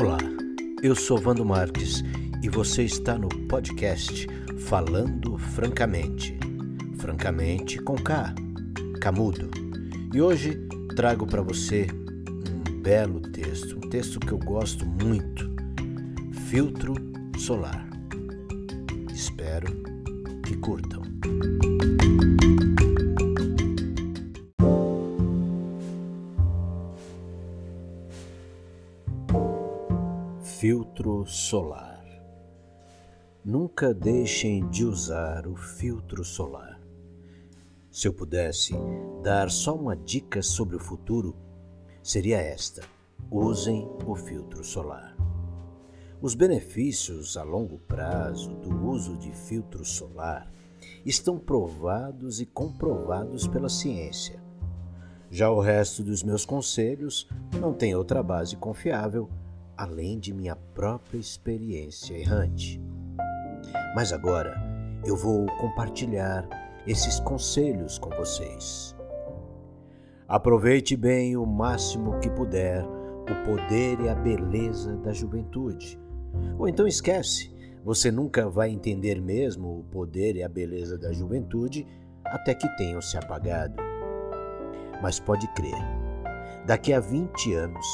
Olá, eu sou Vando Marques e você está no podcast Falando Francamente. Francamente com K, Camudo. E hoje trago para você um belo texto, um texto que eu gosto muito: Filtro Solar. Espero que curtam. Filtro solar. Nunca deixem de usar o filtro solar. Se eu pudesse dar só uma dica sobre o futuro, seria esta: usem o filtro solar. Os benefícios a longo prazo do uso de filtro solar estão provados e comprovados pela ciência. Já o resto dos meus conselhos não tem outra base confiável além de minha própria experiência errante. Mas agora eu vou compartilhar esses conselhos com vocês. Aproveite bem o máximo que puder o poder e a beleza da juventude. Ou então esquece, você nunca vai entender mesmo o poder e a beleza da juventude até que tenham se apagado. Mas pode crer, daqui a 20 anos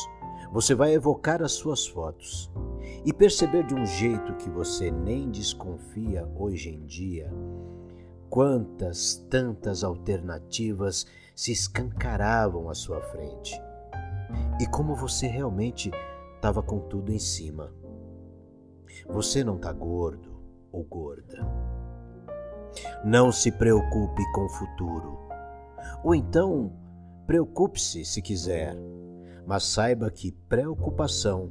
você vai evocar as suas fotos e perceber de um jeito que você nem desconfia hoje em dia quantas tantas alternativas se escancaravam à sua frente e como você realmente estava com tudo em cima. Você não está gordo ou gorda. Não se preocupe com o futuro. Ou então, preocupe-se se quiser mas saiba que preocupação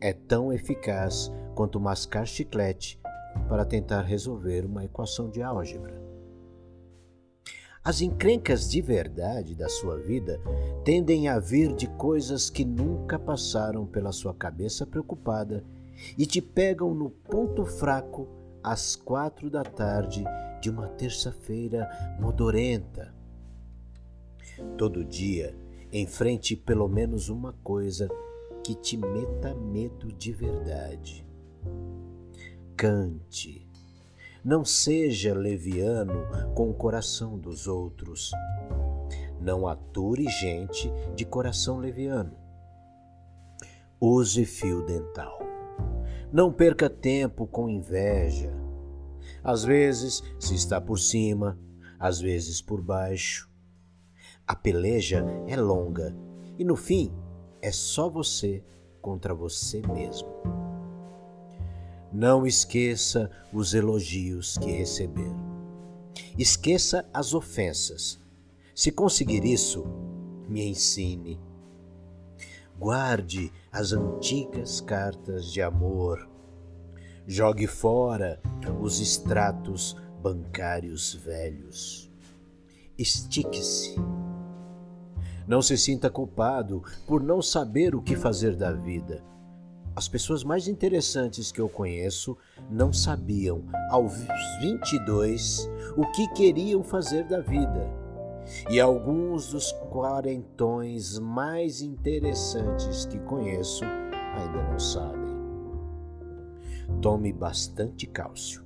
é tão eficaz quanto mascar chiclete para tentar resolver uma equação de álgebra. As encrencas de verdade da sua vida tendem a vir de coisas que nunca passaram pela sua cabeça preocupada e te pegam no ponto fraco às quatro da tarde de uma terça-feira modorenta. Todo dia Enfrente pelo menos uma coisa que te meta medo de verdade. Cante. Não seja leviano com o coração dos outros. Não ature gente de coração leviano. Use fio dental. Não perca tempo com inveja. Às vezes se está por cima, às vezes por baixo. A peleja é longa e no fim é só você contra você mesmo. Não esqueça os elogios que receber. Esqueça as ofensas. Se conseguir isso, me ensine. Guarde as antigas cartas de amor. Jogue fora os extratos bancários velhos. Estique-se não se sinta culpado por não saber o que fazer da vida. As pessoas mais interessantes que eu conheço não sabiam, aos 22, o que queriam fazer da vida. E alguns dos quarentões mais interessantes que conheço ainda não sabem. Tome bastante cálcio.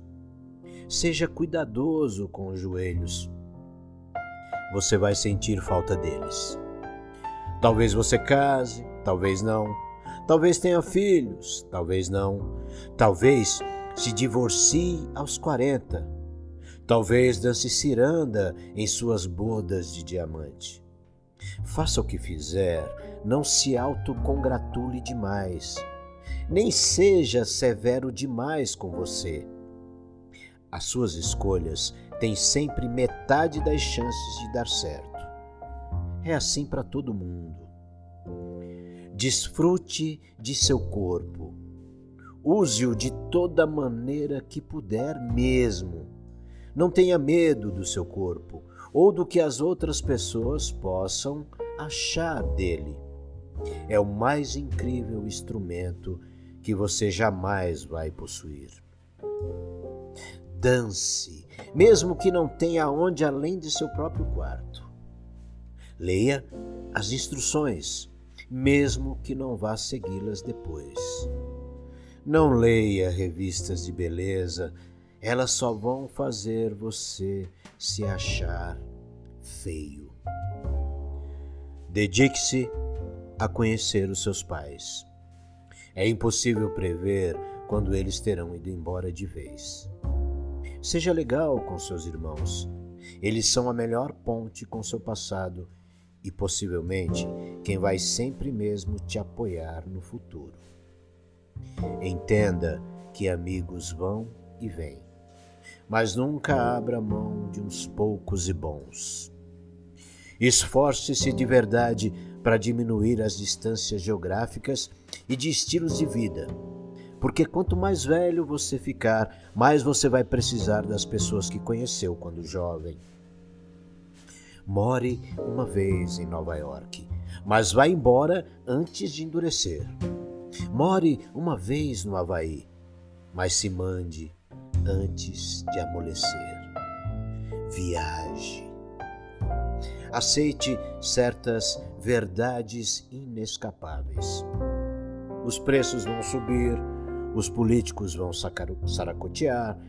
Seja cuidadoso com os joelhos. Você vai sentir falta deles. Talvez você case, talvez não. Talvez tenha filhos, talvez não. Talvez se divorcie aos 40. Talvez dance ciranda em suas bodas de diamante. Faça o que fizer, não se autocongratule demais. Nem seja severo demais com você. As suas escolhas têm sempre metade das chances de dar certo. É assim para todo mundo. Desfrute de seu corpo. Use-o de toda maneira que puder mesmo. Não tenha medo do seu corpo ou do que as outras pessoas possam achar dele. É o mais incrível instrumento que você jamais vai possuir. Dance, mesmo que não tenha onde além de seu próprio quarto. Leia as instruções mesmo que não vá segui-las depois. Não leia revistas de beleza, elas só vão fazer você se achar feio. Dedique-se a conhecer os seus pais. É impossível prever quando eles terão ido embora de vez. Seja legal com seus irmãos. Eles são a melhor ponte com seu passado e possivelmente quem vai sempre mesmo te apoiar no futuro. Entenda que amigos vão e vêm, mas nunca abra mão de uns poucos e bons. Esforce-se de verdade para diminuir as distâncias geográficas e de estilos de vida, porque quanto mais velho você ficar, mais você vai precisar das pessoas que conheceu quando jovem. More uma vez em Nova York, mas vá embora antes de endurecer. More uma vez no Havaí, mas se mande antes de amolecer. Viaje. Aceite certas verdades inescapáveis. Os preços vão subir, os políticos vão saracotear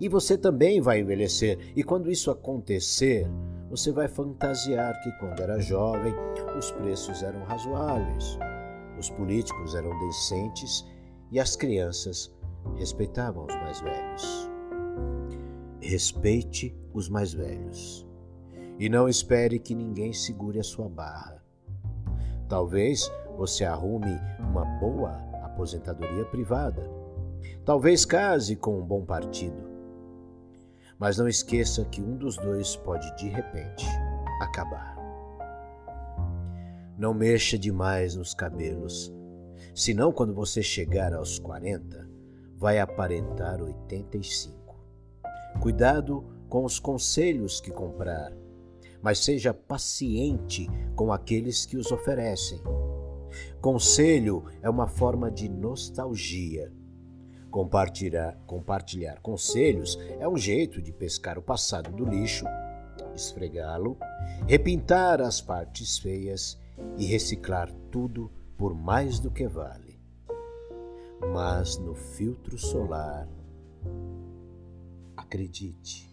e você também vai envelhecer. E quando isso acontecer, você vai fantasiar que quando era jovem os preços eram razoáveis, os políticos eram decentes e as crianças respeitavam os mais velhos. Respeite os mais velhos e não espere que ninguém segure a sua barra. Talvez você arrume uma boa aposentadoria privada. Talvez case com um bom partido. Mas não esqueça que um dos dois pode de repente acabar. Não mexa demais nos cabelos, senão quando você chegar aos 40, vai aparentar 85. Cuidado com os conselhos que comprar mas seja paciente com aqueles que os oferecem. Conselho é uma forma de nostalgia. Compartilhar, compartilhar conselhos é um jeito de pescar o passado do lixo, esfregá-lo, repintar as partes feias e reciclar tudo por mais do que vale. Mas no filtro solar, acredite,